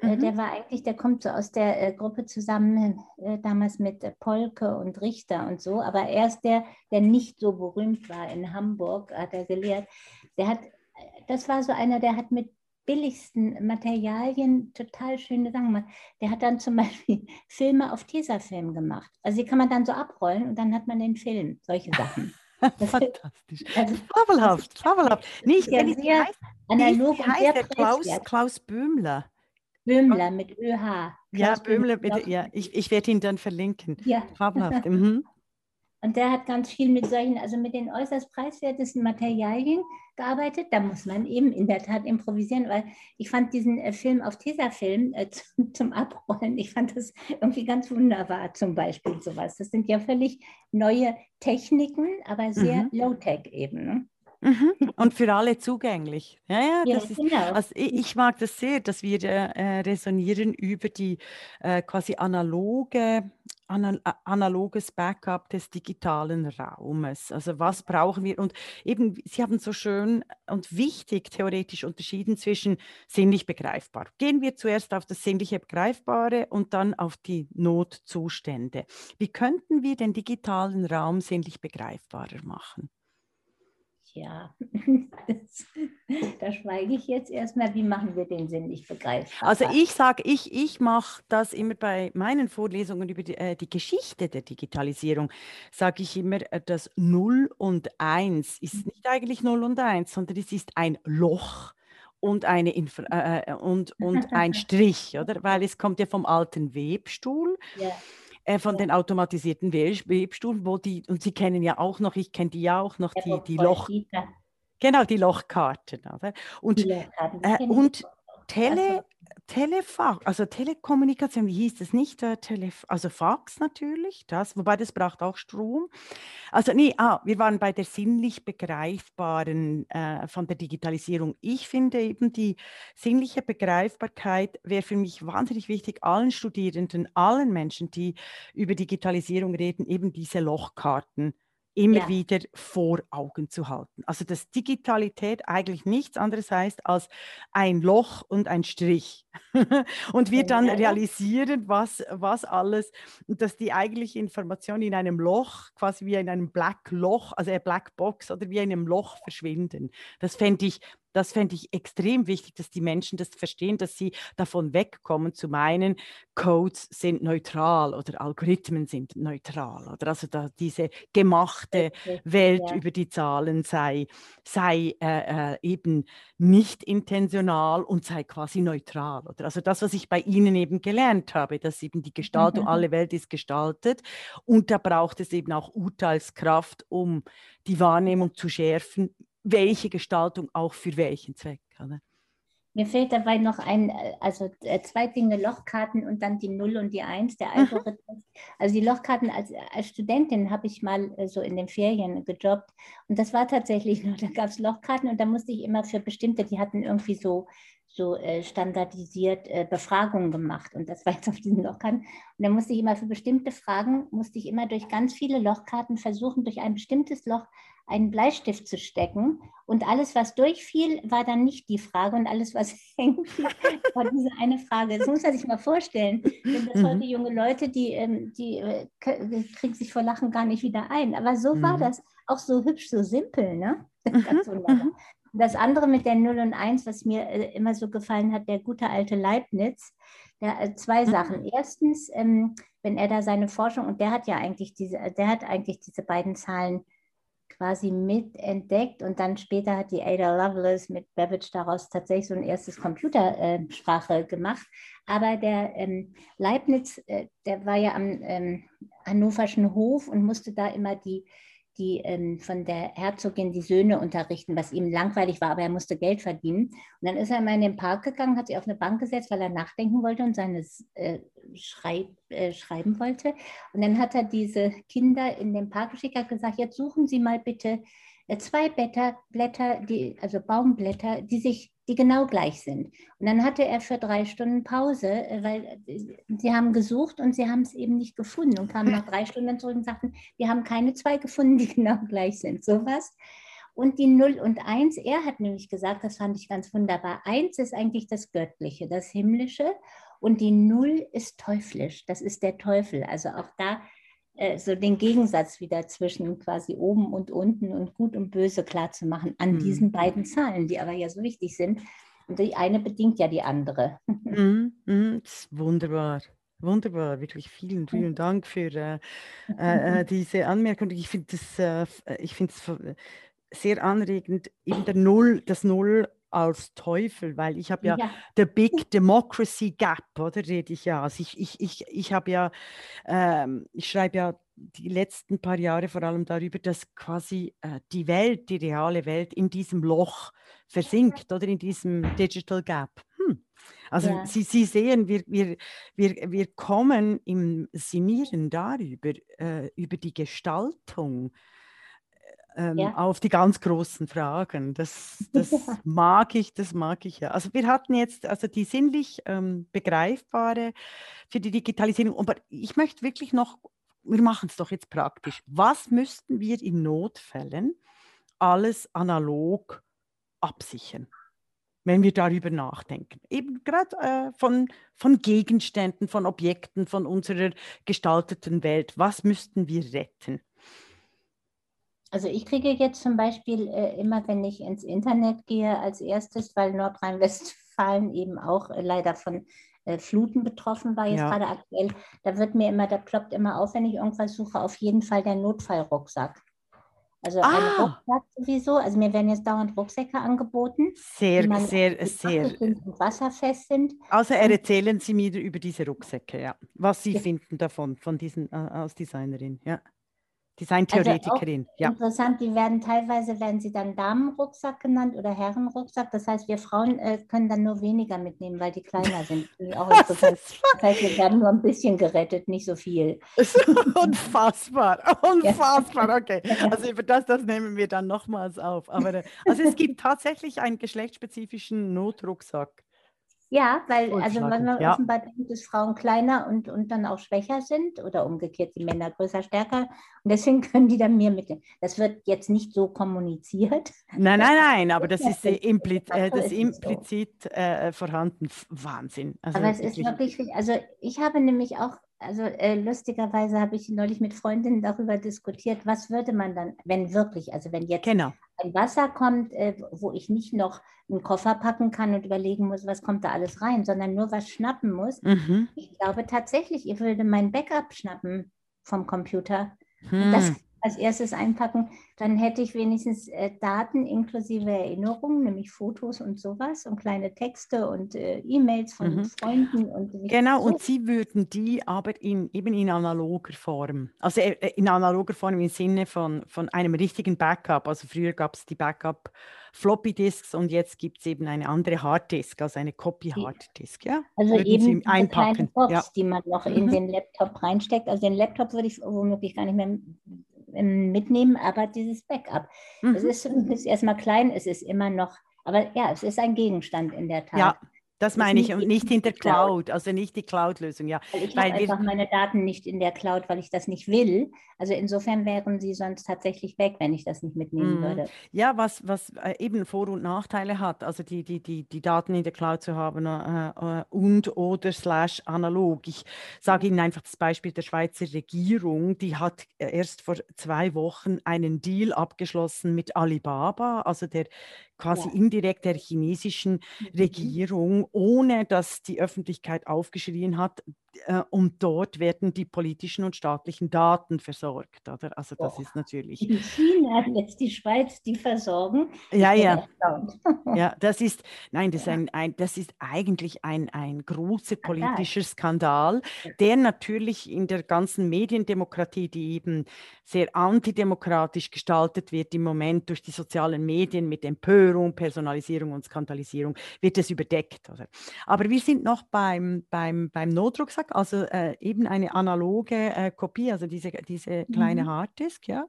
Äh, mhm. Der war eigentlich, der kommt so aus der äh, Gruppe zusammen, äh, damals mit Polke und Richter und so, aber er ist der, der nicht so berühmt war in Hamburg, hat er gelehrt. Der hat das war so einer, der hat mit billigsten Materialien total schöne Sachen gemacht. Der hat dann zum Beispiel Filme auf Tesafilm gemacht. Also die kann man dann so abrollen und dann hat man den Film, solche Sachen. Das Fantastisch. Also, fabelhaft, fabelhaft. Nicht, ja sehr analog wie heißt der Klaus, Klaus Böhmler. Böhmler mit ÖH. Klaus ja, Böhmler, bitte, ja. Ich, ich werde ihn dann verlinken. Ja. Fabelhaft. Mhm. Und der hat ganz viel mit solchen, also mit den äußerst preiswertesten Materialien gearbeitet. Da muss man eben in der Tat improvisieren, weil ich fand diesen äh, Film auf Tesafilm äh, zum, zum, Abrollen, ich fand das irgendwie ganz wunderbar, zum Beispiel sowas. Das sind ja völlig neue Techniken, aber sehr mhm. low-tech eben. Ne? Mhm. Und für alle zugänglich. Ja, ja, ja ist, genau. also ich, ich, mag das sehr, dass wir äh, resonieren über die äh, quasi analoge, anal analoges Backup des digitalen Raumes. Also was brauchen wir? Und eben, Sie haben so schön und wichtig theoretisch unterschieden zwischen sinnlich begreifbar. Gehen wir zuerst auf das sinnliche Begreifbare und dann auf die Notzustände. Wie könnten wir den digitalen Raum sinnlich begreifbarer machen? Ja, das, da schweige ich jetzt erstmal. Wie machen wir den Sinn nicht begreifbar? Also ich sage, ich, ich mache das immer bei meinen Vorlesungen über die, äh, die Geschichte der Digitalisierung, sage ich immer, äh, das 0 und 1 ist nicht eigentlich 0 und 1, sondern es ist ein Loch und, eine Inf äh, äh, und, und ein Strich, oder? Weil es kommt ja vom alten Webstuhl. Ja äh, von den automatisierten Webstuhlen, wo die, und Sie kennen ja auch noch, ich kenne die ja auch noch, die, die Loch... Genau, die Lochkarten. Oder? Und, die Lochkarten, äh, und Tele, Telefach, also Telekommunikation, wie hieß das nicht? Äh, Telef also Fax natürlich, das, wobei das braucht auch Strom. Also nee, ah, wir waren bei der sinnlich begreifbaren äh, von der Digitalisierung. Ich finde eben die sinnliche Begreifbarkeit wäre für mich wahnsinnig wichtig, allen Studierenden, allen Menschen, die über Digitalisierung reden, eben diese Lochkarten immer ja. wieder vor Augen zu halten. Also dass Digitalität eigentlich nichts anderes heißt als ein Loch und ein Strich. und wir dann realisieren, was, was alles, dass die eigentliche Information in einem Loch, quasi wie in einem Black Loch, also eine Black Box oder wie in einem Loch verschwinden. Das fände ich das fände ich extrem wichtig, dass die Menschen das verstehen, dass sie davon wegkommen zu meinen, Codes sind neutral oder Algorithmen sind neutral oder also da diese gemachte Welt ja. über die Zahlen sei, sei äh, äh, eben nicht intentional und sei quasi neutral. Oder also das, was ich bei Ihnen eben gelernt habe, dass eben die Gestaltung, mhm. alle Welt ist gestaltet und da braucht es eben auch Urteilskraft, um die Wahrnehmung zu schärfen, welche Gestaltung auch für welchen Zweck. Oder? Mir fehlt dabei noch ein, also äh, zwei Dinge, Lochkarten und dann die Null und die Eins, der Algorithmus. Also die Lochkarten als, als Studentin habe ich mal äh, so in den Ferien gejobbt und das war tatsächlich nur, da gab es Lochkarten und da musste ich immer für bestimmte, die hatten irgendwie so so äh, standardisiert äh, Befragungen gemacht und das war jetzt auf diesen Lochkarten. Und dann musste ich immer für bestimmte Fragen, musste ich immer durch ganz viele Lochkarten versuchen, durch ein bestimmtes Loch einen Bleistift zu stecken. Und alles, was durchfiel, war dann nicht die Frage. Und alles, was hängt, war diese eine Frage. Das muss man sich mal vorstellen. Denn das mhm. heute junge Leute, die, ähm, die äh, kriegen sich vor Lachen gar nicht wieder ein. Aber so mhm. war das. auch so hübsch, so simpel, ne? Ganz mhm, wunderbar. Das andere mit der 0 und 1, was mir äh, immer so gefallen hat, der gute alte Leibniz, der, äh, zwei mhm. Sachen. Erstens, ähm, wenn er da seine Forschung, und der hat ja eigentlich diese, äh, der hat eigentlich diese beiden Zahlen quasi mitentdeckt und dann später hat die Ada Lovelace mit Babbage daraus tatsächlich so ein erstes Computersprache äh, gemacht. Aber der ähm, Leibniz, äh, der war ja am ähm, Hannoverschen Hof und musste da immer die die ähm, von der Herzogin die Söhne unterrichten, was ihm langweilig war, aber er musste Geld verdienen. Und dann ist er mal in den Park gegangen, hat sich auf eine Bank gesetzt, weil er nachdenken wollte und seine äh, Schreib, äh, schreiben wollte. Und dann hat er diese Kinder in den Park geschickt, hat gesagt, jetzt suchen Sie mal bitte äh, zwei Blätter, Blätter, die, also Baumblätter, die sich die genau gleich sind. Und dann hatte er für drei Stunden Pause, äh, weil äh, sie haben gesucht und sie haben es eben nicht gefunden und kamen nach drei Stunden zurück und sagten, wir haben keine zwei gefunden, die genau gleich sind. Sowas. Und die 0 und 1, er hat nämlich gesagt, das fand ich ganz wunderbar, 1 ist eigentlich das Göttliche, das Himmlische und die 0 ist teuflisch, das ist der Teufel. Also auch da äh, so den Gegensatz wieder zwischen quasi oben und unten und gut und böse klar zu machen an mhm. diesen beiden Zahlen, die aber ja so wichtig sind. Und die eine bedingt ja die andere. Mhm, mhm, wunderbar. Wunderbar, wirklich vielen, vielen Dank für äh, äh, äh diese Anmerkung. Ich finde es äh, ich sehr anregend, eben der Null, das Null als Teufel, weil ich habe ja, ja the Big Democracy Gap, oder rede ich ja. Also ich, ich, ich, ich habe ja, ähm, ich schreibe ja die letzten paar Jahre vor allem darüber, dass quasi äh, die Welt, die reale Welt in diesem Loch versinkt oder in diesem Digital Gap. Hm. Also ja. Sie, Sie sehen, wir, wir, wir, wir kommen im Sinieren darüber, äh, über die Gestaltung ähm, ja. auf die ganz großen Fragen. Das, das ja. mag ich, das mag ich ja. Also wir hatten jetzt also die sinnlich ähm, begreifbare für die Digitalisierung, aber ich möchte wirklich noch, wir machen es doch jetzt praktisch. Was müssten wir in Notfällen alles analog absichern? wenn wir darüber nachdenken. Eben gerade äh, von, von Gegenständen, von Objekten, von unserer gestalteten Welt. Was müssten wir retten? Also ich kriege jetzt zum Beispiel äh, immer, wenn ich ins Internet gehe, als erstes, weil Nordrhein-Westfalen eben auch äh, leider von äh, Fluten betroffen war, jetzt ja. gerade aktuell, da wird mir immer, da ploppt immer auf, wenn ich irgendwas suche, auf jeden Fall der Notfallrucksack. Also ah. ein Rucksack sowieso. Also mir werden jetzt dauernd Rucksäcke angeboten. Sehr, sehr, sehr. Und wasserfest sind. Also erzählen Sie mir über diese Rucksäcke, ja. Was Sie ja. finden davon, von diesen äh, als Designerin, ja. Designtheoretikerin, also ja. Interessant, die werden teilweise werden sie dann Damenrucksack genannt oder Herrenrucksack. Das heißt, wir Frauen äh, können dann nur weniger mitnehmen, weil die kleiner sind. auch interessant. Das heißt, wir werden nur ein bisschen gerettet, nicht so viel. Unfassbar, unfassbar. Okay, also über das, das nehmen wir dann nochmals auf. Aber äh, also es gibt tatsächlich einen geschlechtsspezifischen Notrucksack. Ja, weil also wenn man ja. offenbar denkt, dass Frauen kleiner und, und dann auch schwächer sind oder umgekehrt die Männer größer, stärker und deswegen können die dann mehr mitnehmen. Das wird jetzt nicht so kommuniziert. Nein, nein, nein, aber das ist, äh, impliz äh, das implizit so. äh, vorhanden. Wahnsinn. Also aber es ist wirklich, also ich habe nämlich auch also äh, lustigerweise habe ich neulich mit Freundinnen darüber diskutiert, was würde man dann, wenn wirklich, also wenn jetzt genau. ein Wasser kommt, äh, wo ich nicht noch einen Koffer packen kann und überlegen muss, was kommt da alles rein, sondern nur was schnappen muss. Mhm. Ich glaube tatsächlich, ihr würde mein Backup schnappen vom Computer. Hm. Das als erstes einpacken, dann hätte ich wenigstens äh, Daten inklusive Erinnerungen, nämlich Fotos und sowas und kleine Texte und äh, E-Mails von mhm. Freunden. Und genau, so. und Sie würden die aber in, eben in analoger Form, also äh, äh, in analoger Form im Sinne von, von einem richtigen Backup. Also früher gab es die Backup Floppy Disks und jetzt gibt es eben eine andere Harddisk, also eine Copy Harddisk. Ja? Also Würden eben Sie einpacken. Box, ja. die man noch in mhm. den Laptop reinsteckt. Also den Laptop würde ich womöglich gar nicht mehr mitnehmen, aber dieses Backup. Mhm. Es ist, ist erstmal klein, es ist immer noch, aber ja, es ist ein Gegenstand in der Tat. Ja. Das meine ich und nicht in der Cloud, also nicht die Cloud-Lösung, ja. Weil ich habe einfach meine Daten nicht in der Cloud, weil ich das nicht will. Also insofern wären sie sonst tatsächlich weg, wenn ich das nicht mitnehmen mm. würde. Ja, was, was äh, eben Vor- und Nachteile hat, also die, die, die, die Daten in der Cloud zu haben äh, äh und oder slash analog. Ich sage Ihnen einfach das Beispiel der Schweizer Regierung, die hat erst vor zwei Wochen einen Deal abgeschlossen mit Alibaba, also der quasi ja. indirekt der chinesischen mhm. Regierung, ohne dass die Öffentlichkeit aufgeschrien hat, und dort werden die politischen und staatlichen Daten versorgt. Oder? Also das oh. ist natürlich. In China jetzt die Schweiz die versorgen. Ja, ja. ja, das ist, nein, das, ja. ist, ein, ein, das ist eigentlich ein, ein großer politischer Skandal, der natürlich in der ganzen Mediendemokratie, die eben sehr antidemokratisch gestaltet wird im Moment durch die sozialen Medien mit Empörung, Personalisierung und Skandalisierung, wird es überdeckt. Oder? Aber wir sind noch beim, beim, beim Notrucksack also äh, eben eine analoge äh, Kopie, also diese, diese kleine mhm. Harddisk, ja.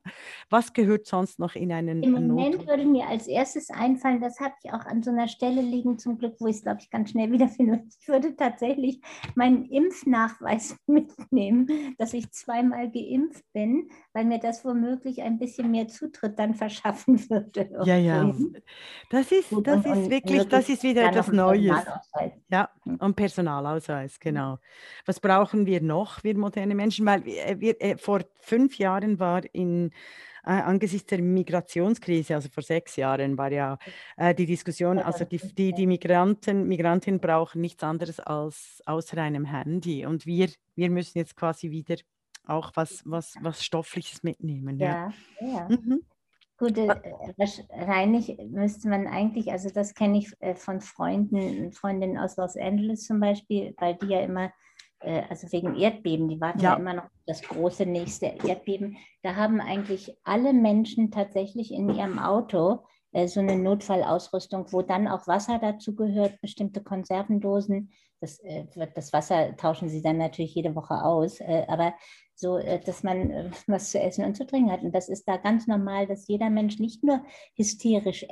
Was gehört sonst noch in einen Im Moment Not würde mir als erstes einfallen, das habe ich auch an so einer Stelle liegen, zum Glück, wo ich es, glaube ich, ganz schnell wiederfinde. Ich würde tatsächlich meinen Impfnachweis mitnehmen, dass ich zweimal geimpft bin, weil mir das womöglich ein bisschen mehr Zutritt dann verschaffen würde. Ja, ja. Das ist, Gut, das und, ist wirklich, das ist wieder etwas Neues. Ja, hm. und Personalausweis, genau. Was brauchen wir noch, wir moderne Menschen? Weil wir, äh, wir äh, vor fünf Jahren war in äh, angesichts der Migrationskrise, also vor sechs Jahren, war ja äh, die Diskussion, also die, die, die Migranten, Migrantinnen brauchen nichts anderes als außer einem Handy. Und wir, wir müssen jetzt quasi wieder auch was, was, was Stoffliches mitnehmen. Ja, ja. ja. Mhm. Gut, äh, wahrscheinlich müsste man eigentlich, also das kenne ich äh, von Freunden, Freundinnen aus Los Angeles zum Beispiel, weil die ja immer äh, also wegen Erdbeben, die warten ja. ja. immer noch das große nächste Erdbeben. Da haben eigentlich alle Menschen tatsächlich in ihrem Auto äh, so eine Notfallausrüstung, wo dann auch Wasser dazu gehört, bestimmte Konservendosen. Das, äh, das Wasser tauschen sie dann natürlich jede Woche aus, äh, aber so äh, dass man äh, was zu essen und zu trinken hat. Und das ist da ganz normal, dass jeder Mensch, nicht nur hysterisch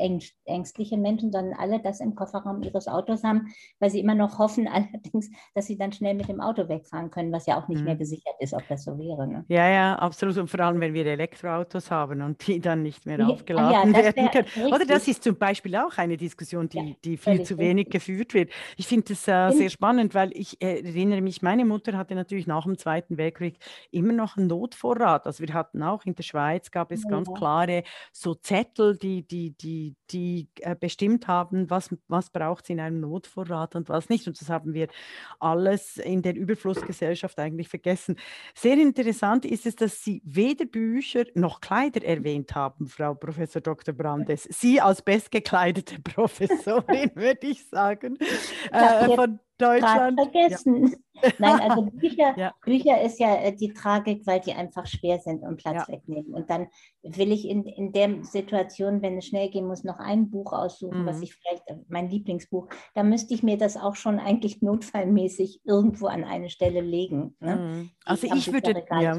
ängstliche Menschen, sondern alle das im Kofferraum ihres Autos haben, weil sie immer noch hoffen, allerdings, dass sie dann schnell mit dem Auto wegfahren können, was ja auch nicht mhm. mehr gesichert ist, ob das so wäre. Ne? Ja, ja, absolut. Und vor allem, wenn wir Elektroautos haben und die dann nicht mehr aufgeladen ja, werden können. Richtig. Oder das ist zum Beispiel auch eine Diskussion, die, ja, die viel zu wenig richtig. geführt wird. Ich finde das äh, sehr spannend, weil ich äh, erinnere mich, meine Mutter hatte natürlich nach dem Zweiten Weltkrieg immer noch einen Notvorrat. Also wir hatten auch in der Schweiz gab es ja. ganz klare so Zettel, die, die, die, die äh, bestimmt haben, was, was braucht es in einem Notvorrat und was nicht. Und das haben wir alles in der Überflussgesellschaft eigentlich vergessen. Sehr interessant ist es, dass Sie weder Bücher noch Kleider erwähnt haben, Frau Professor Dr. Brandes. Sie als bestgekleidete Professorin, würde ich sagen, äh, von Deutschland. vergessen. Ja. Nein, also Bücher, ja. Bücher ist ja äh, die Tragik, weil die einfach schwer sind und Platz ja. wegnehmen. Und dann will ich in, in der Situation, wenn es schnell gehen muss, noch ein Buch aussuchen, mhm. was ich vielleicht, äh, mein Lieblingsbuch, da müsste ich mir das auch schon eigentlich notfallmäßig irgendwo an eine Stelle legen. Ne? Mhm. Also ich, ich würde, ja,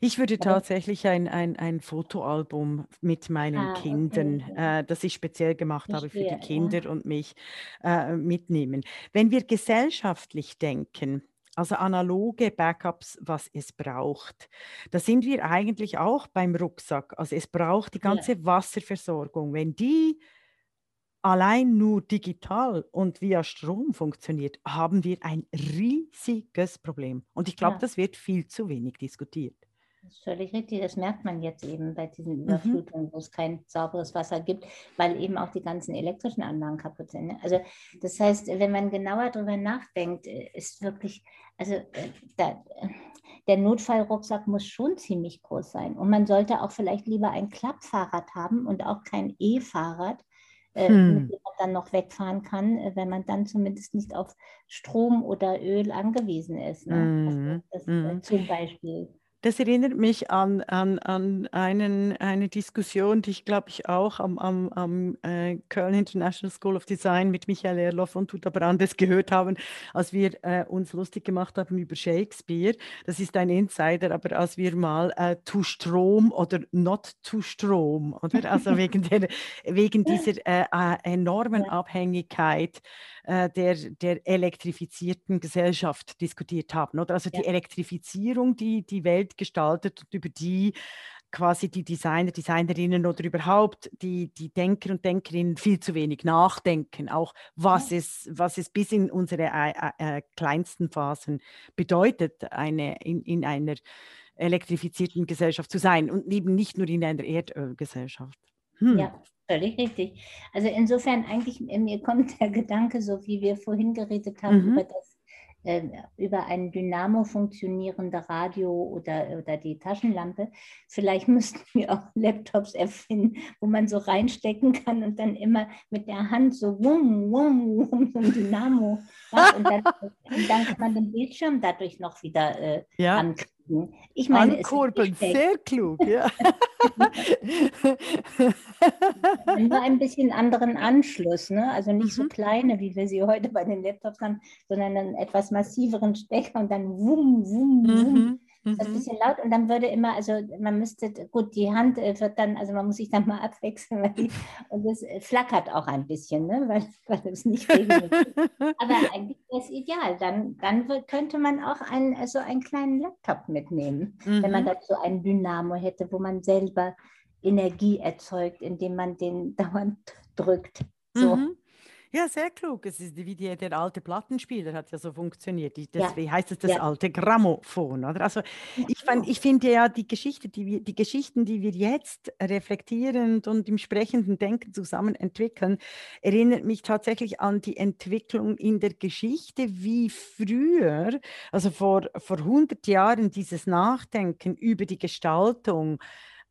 ich würde tatsächlich ein, ein, ein Fotoalbum mit meinen ah, Kindern, okay. äh, das ich speziell gemacht ich habe für die Kinder und mich äh, mitnehmen. Wenn wir gesellschaftlich denken, also analoge Backups, was es braucht. Da sind wir eigentlich auch beim Rucksack. Also es braucht die ganze ja. Wasserversorgung. Wenn die allein nur digital und via Strom funktioniert, haben wir ein riesiges Problem. Und ich glaube, ja. das wird viel zu wenig diskutiert. Das ist völlig richtig. Das merkt man jetzt eben bei diesen mhm. Überflutungen, mhm. wo es kein sauberes Wasser gibt, weil eben auch die ganzen elektrischen Anlagen kaputt sind. Ne? Also das heißt, wenn man genauer darüber nachdenkt, äh, ist wirklich, also äh, da, der Notfallrucksack muss schon ziemlich groß sein. Und man sollte auch vielleicht lieber ein Klappfahrrad haben und auch kein E-Fahrrad, äh, hm. mit dem man dann noch wegfahren kann, wenn man dann zumindest nicht auf Strom oder Öl angewiesen ist. Ne? Hm. Das, das, hm. Zum Beispiel. Das erinnert mich an, an, an einen, eine Diskussion, die ich glaube ich auch am, am, am äh, Köln International School of Design mit Michael Erloff und Tuta Brandes gehört haben, als wir äh, uns lustig gemacht haben über Shakespeare. Das ist ein Insider, aber als wir mal äh, to Strom oder not to Strom, oder? Also wegen, der, wegen dieser äh, äh, enormen Abhängigkeit äh, der, der elektrifizierten Gesellschaft diskutiert haben. Oder? Also die Elektrifizierung, die die Welt gestaltet und über die quasi die Designer, Designerinnen oder überhaupt die, die Denker und Denkerinnen viel zu wenig nachdenken, auch was, ja. es, was es bis in unsere äh, äh, äh, kleinsten Phasen bedeutet, eine, in, in einer elektrifizierten Gesellschaft zu sein und eben nicht nur in einer Erdölgesellschaft. Hm. Ja, völlig richtig. Also insofern eigentlich, mir kommt der Gedanke, so wie wir vorhin geredet haben, mhm. über das äh, über ein Dynamo funktionierende Radio oder, oder die Taschenlampe. Vielleicht müssten wir auch Laptops erfinden, wo man so reinstecken kann und dann immer mit der Hand so wum, wum, wum, so ein Dynamo macht und dann, und dann kann man den Bildschirm dadurch noch wieder äh, ja. ankriegen. Ich meine, Ankurbeln, sehr klug, ja. Nur ein bisschen anderen Anschluss, ne? also nicht mhm. so kleine, wie wir sie heute bei den Laptops haben, sondern einen etwas massiveren Stecker und dann wum, wum, wum. Mhm. Das ist ein mhm. bisschen laut und dann würde immer, also man müsste, gut, die Hand äh, wird dann, also man muss sich dann mal abwechseln, die, und es äh, flackert auch ein bisschen, ne? weil, weil es nicht regnet. Aber eigentlich wäre es ideal. Dann, dann könnte man auch einen, also einen kleinen Laptop mitnehmen, mhm. wenn man mhm. dazu ein Dynamo hätte, wo man selber Energie erzeugt, indem man den dauernd drückt. So. Mhm. Ja, sehr klug. Es ist wie die, der alte Plattenspieler hat ja so funktioniert. Deswegen ja. heißt es das ja. alte Grammophon. Oder? Also ich, ich finde ja die Geschichte, die wir, die Geschichten, die wir jetzt reflektierend und im sprechenden Denken zusammen entwickeln, erinnert mich tatsächlich an die Entwicklung in der Geschichte, wie früher, also vor, vor 100 Jahren, dieses Nachdenken über die Gestaltung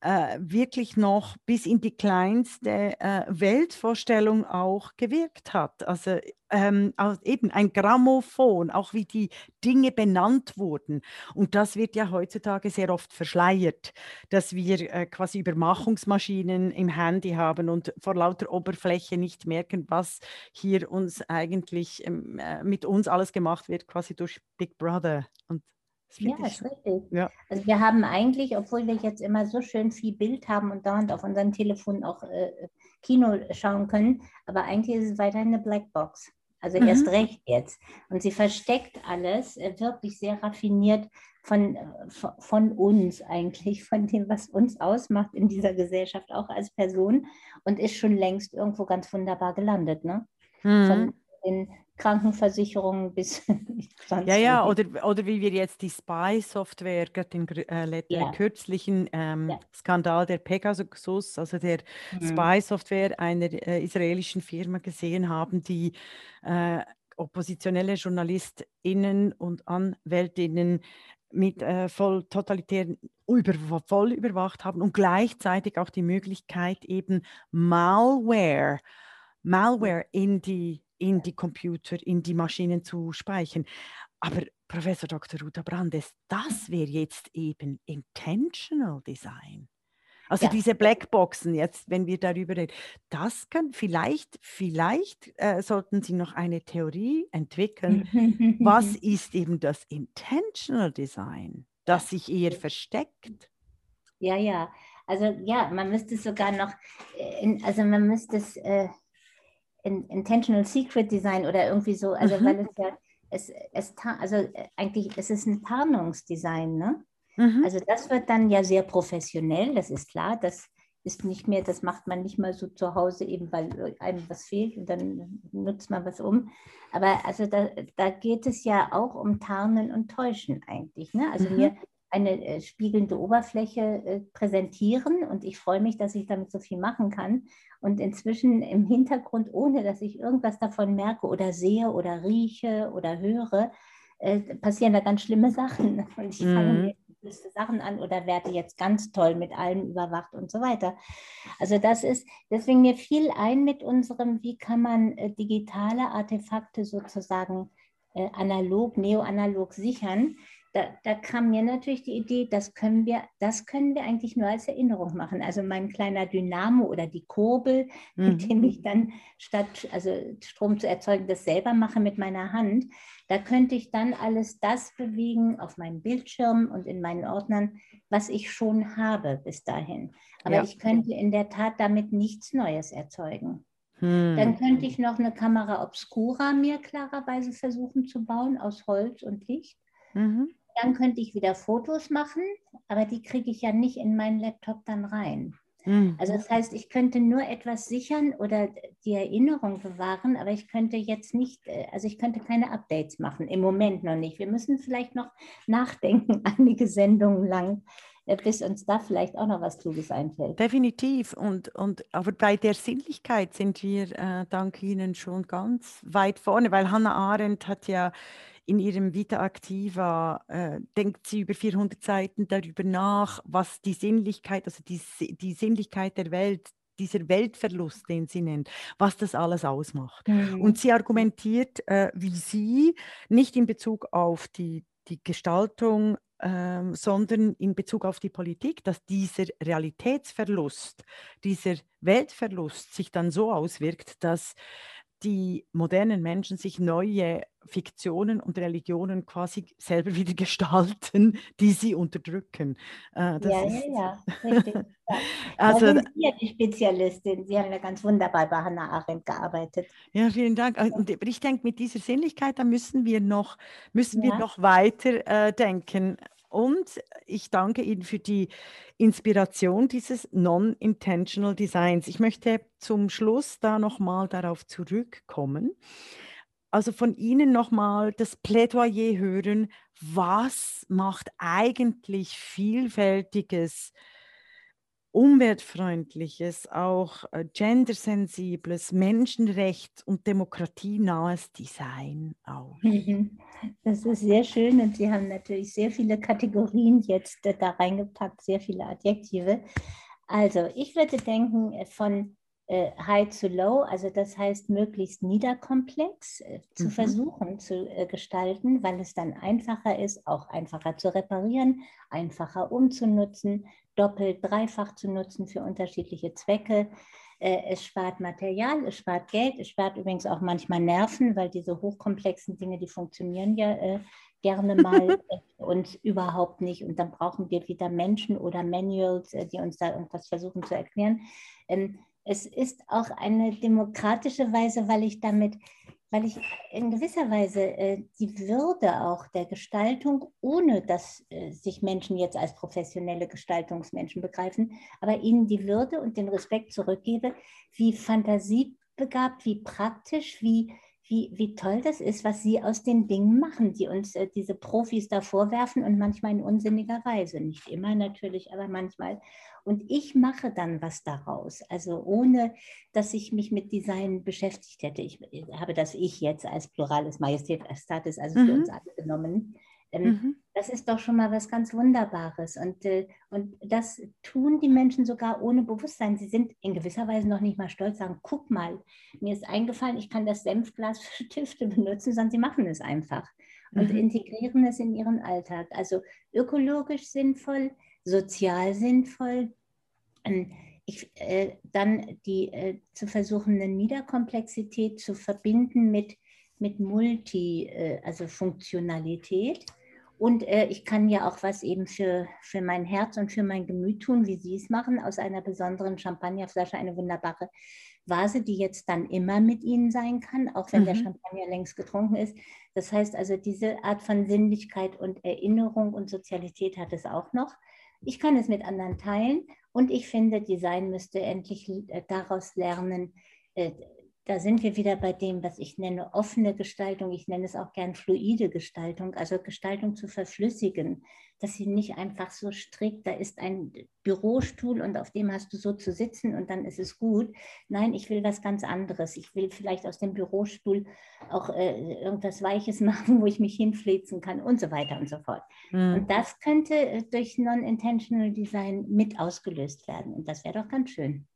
äh, wirklich noch bis in die kleinste äh, Weltvorstellung auch gewirkt hat. Also ähm, eben ein Grammophon, auch wie die Dinge benannt wurden. Und das wird ja heutzutage sehr oft verschleiert, dass wir äh, quasi Übermachungsmaschinen im Handy haben und vor lauter Oberfläche nicht merken, was hier uns eigentlich ähm, äh, mit uns alles gemacht wird, quasi durch Big Brother. Und ja, ist richtig. Ja. Also wir haben eigentlich, obwohl wir jetzt immer so schön viel Bild haben und dauernd auf unseren Telefonen auch äh, Kino schauen können, aber eigentlich ist es weiterhin eine Blackbox. Also mhm. erst recht jetzt. Und sie versteckt alles äh, wirklich sehr raffiniert von, äh, von uns eigentlich, von dem, was uns ausmacht in dieser Gesellschaft, auch als Person und ist schon längst irgendwo ganz wunderbar gelandet. Ne? Mhm. Von den Krankenversicherung bis Ja, ja, oder, oder wie wir jetzt die Spy-Software, den äh, ja. kürzlichen ähm, ja. Skandal der Pegasus, also der mhm. Spy-Software einer äh, israelischen Firma gesehen haben, die äh, oppositionelle JournalistInnen und AnwältInnen mit äh, voll totalitären über, voll überwacht haben und gleichzeitig auch die Möglichkeit eben Malware, Malware in die in die Computer, in die Maschinen zu speichern. Aber Professor Dr. Ruta Brandes, das wäre jetzt eben Intentional Design. Also ja. diese Blackboxen, jetzt, wenn wir darüber reden, das kann vielleicht, vielleicht äh, sollten Sie noch eine Theorie entwickeln. was ist eben das Intentional Design, das sich eher versteckt? Ja, ja. Also ja, man müsste sogar noch, äh, also man müsste es äh, Intentional Secret Design oder irgendwie so, also mhm. weil es ja, es, es, also äh, eigentlich, es ist ein Tarnungsdesign, ne? Mhm. Also das wird dann ja sehr professionell, das ist klar, das ist nicht mehr, das macht man nicht mal so zu Hause eben, weil einem was fehlt und dann nutzt man was um. Aber also da, da geht es ja auch um Tarnen und Täuschen eigentlich. Ne? Also mhm. mir eine äh, spiegelnde Oberfläche äh, präsentieren und ich freue mich, dass ich damit so viel machen kann. Und inzwischen im Hintergrund, ohne dass ich irgendwas davon merke oder sehe oder rieche oder höre, äh, passieren da ganz schlimme Sachen. Und ich mhm. fange mir Sachen an oder werde jetzt ganz toll mit allem überwacht und so weiter. Also das ist, deswegen mir fiel ein mit unserem, wie kann man digitale Artefakte sozusagen analog, neoanalog sichern da, da, kam mir natürlich die Idee, das können wir, das können wir eigentlich nur als Erinnerung machen. Also mein kleiner Dynamo oder die Kurbel, mhm. mit dem ich dann statt also Strom zu erzeugen, das selber mache mit meiner Hand, da könnte ich dann alles das bewegen auf meinem Bildschirm und in meinen Ordnern, was ich schon habe bis dahin. Aber ja. ich könnte in der Tat damit nichts Neues erzeugen. Hm. Dann könnte ich noch eine Kamera Obscura mir klarerweise versuchen zu bauen aus Holz und Licht. Mhm. Dann könnte ich wieder Fotos machen, aber die kriege ich ja nicht in meinen Laptop dann rein. Mhm. Also das heißt, ich könnte nur etwas sichern oder die Erinnerung bewahren, aber ich könnte jetzt nicht, äh, also ich könnte keine Updates machen, im Moment noch nicht. Wir müssen vielleicht noch nachdenken, einige Sendungen lang, äh, bis uns da vielleicht auch noch was Kluges einfällt. Definitiv. Und, und, aber bei der Sinnlichkeit sind wir äh, dank Ihnen schon ganz weit vorne, weil Hannah Arendt hat ja in ihrem Vita Activa äh, denkt sie über 400 Seiten darüber nach, was die Sinnlichkeit, also die, die Sinnlichkeit der Welt, dieser Weltverlust, den sie nennt, was das alles ausmacht. Mhm. Und sie argumentiert, äh, wie sie, nicht in Bezug auf die, die Gestaltung, ähm, sondern in Bezug auf die Politik, dass dieser Realitätsverlust, dieser Weltverlust sich dann so auswirkt, dass die modernen Menschen sich neue Fiktionen und Religionen quasi selber wieder gestalten, die sie unterdrücken. Äh, ja, ja, ja, richtig. Ja. Also, da sind Sie ja die Spezialistin. Sie haben ja ganz wunderbar bei Hannah Arendt gearbeitet. Ja, vielen Dank. Und ich denke, mit dieser Sinnlichkeit, da müssen wir noch, müssen ja. wir noch weiter äh, denken. Und ich danke Ihnen für die Inspiration dieses Non-Intentional Designs. Ich möchte zum Schluss da nochmal darauf zurückkommen. Also von Ihnen nochmal das Plädoyer hören. Was macht eigentlich vielfältiges umweltfreundliches, auch äh, gendersensibles, menschenrechts- und demokratienahes Design aus. Mhm. Das ist sehr schön und Sie haben natürlich sehr viele Kategorien jetzt äh, da reingepackt, sehr viele Adjektive. Also ich würde denken äh, von High zu Low, also das heißt möglichst niederkomplex äh, zu mhm. versuchen zu äh, gestalten, weil es dann einfacher ist, auch einfacher zu reparieren, einfacher umzunutzen, doppelt, dreifach zu nutzen für unterschiedliche Zwecke. Äh, es spart Material, es spart Geld, es spart übrigens auch manchmal Nerven, weil diese hochkomplexen Dinge, die funktionieren ja äh, gerne mal uns überhaupt nicht. Und dann brauchen wir wieder Menschen oder Manuals, äh, die uns da irgendwas versuchen zu erklären. Ähm, es ist auch eine demokratische Weise, weil ich damit, weil ich in gewisser Weise äh, die Würde auch der Gestaltung, ohne dass äh, sich Menschen jetzt als professionelle Gestaltungsmenschen begreifen, aber ihnen die Würde und den Respekt zurückgebe, wie fantasiebegabt, wie praktisch, wie wie, wie toll das ist, was sie aus den Dingen machen, die uns äh, diese Profis da vorwerfen und manchmal in unsinniger Weise. Nicht immer natürlich, aber manchmal. Und ich mache dann was daraus. Also ohne, dass ich mich mit Design beschäftigt hätte. Ich, habe das Ich jetzt als plurales Majestät Status, also für mhm. uns alle genommen. Ähm, mhm. Das ist doch schon mal was ganz Wunderbares. Und, äh, und das tun die Menschen sogar ohne Bewusstsein. Sie sind in gewisser Weise noch nicht mal stolz, sagen, guck mal, mir ist eingefallen, ich kann das Senfglas für Stifte benutzen, sondern sie machen es einfach und mhm. integrieren es in ihren Alltag. Also ökologisch sinnvoll, sozial sinnvoll. Ähm, ich, äh, dann die äh, zu versuchen, eine Niederkomplexität zu verbinden mit, mit Multi, äh, also Funktionalität und äh, ich kann ja auch was eben für, für mein Herz und für mein Gemüt tun, wie Sie es machen, aus einer besonderen Champagnerflasche eine wunderbare Vase, die jetzt dann immer mit Ihnen sein kann, auch wenn mhm. der Champagner längst getrunken ist. Das heißt also, diese Art von Sinnlichkeit und Erinnerung und Sozialität hat es auch noch. Ich kann es mit anderen teilen und ich finde, Design müsste endlich äh, daraus lernen, äh, da sind wir wieder bei dem, was ich nenne offene Gestaltung. Ich nenne es auch gern fluide Gestaltung, also Gestaltung zu verflüssigen, dass sie nicht einfach so strikt, da ist ein Bürostuhl und auf dem hast du so zu sitzen und dann ist es gut. Nein, ich will was ganz anderes. Ich will vielleicht aus dem Bürostuhl auch äh, irgendwas Weiches machen, wo ich mich hinflitzen kann und so weiter und so fort. Mhm. Und das könnte äh, durch Non-Intentional Design mit ausgelöst werden und das wäre doch ganz schön.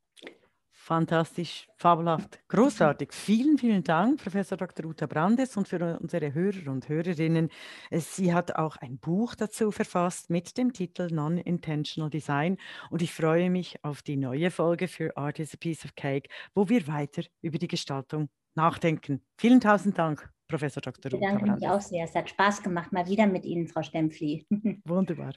Fantastisch, fabelhaft, großartig. Vielen, vielen Dank, Professor Dr. Uta Brandes und für unsere Hörer und Hörerinnen. Sie hat auch ein Buch dazu verfasst mit dem Titel Non-Intentional Design und ich freue mich auf die neue Folge für Art is a Piece of Cake, wo wir weiter über die Gestaltung nachdenken. Vielen tausend Dank, Professor Dr. Uta Brandes. Ich danke mich auch sehr. Es hat Spaß gemacht, mal wieder mit Ihnen, Frau Stempfli. Wunderbar.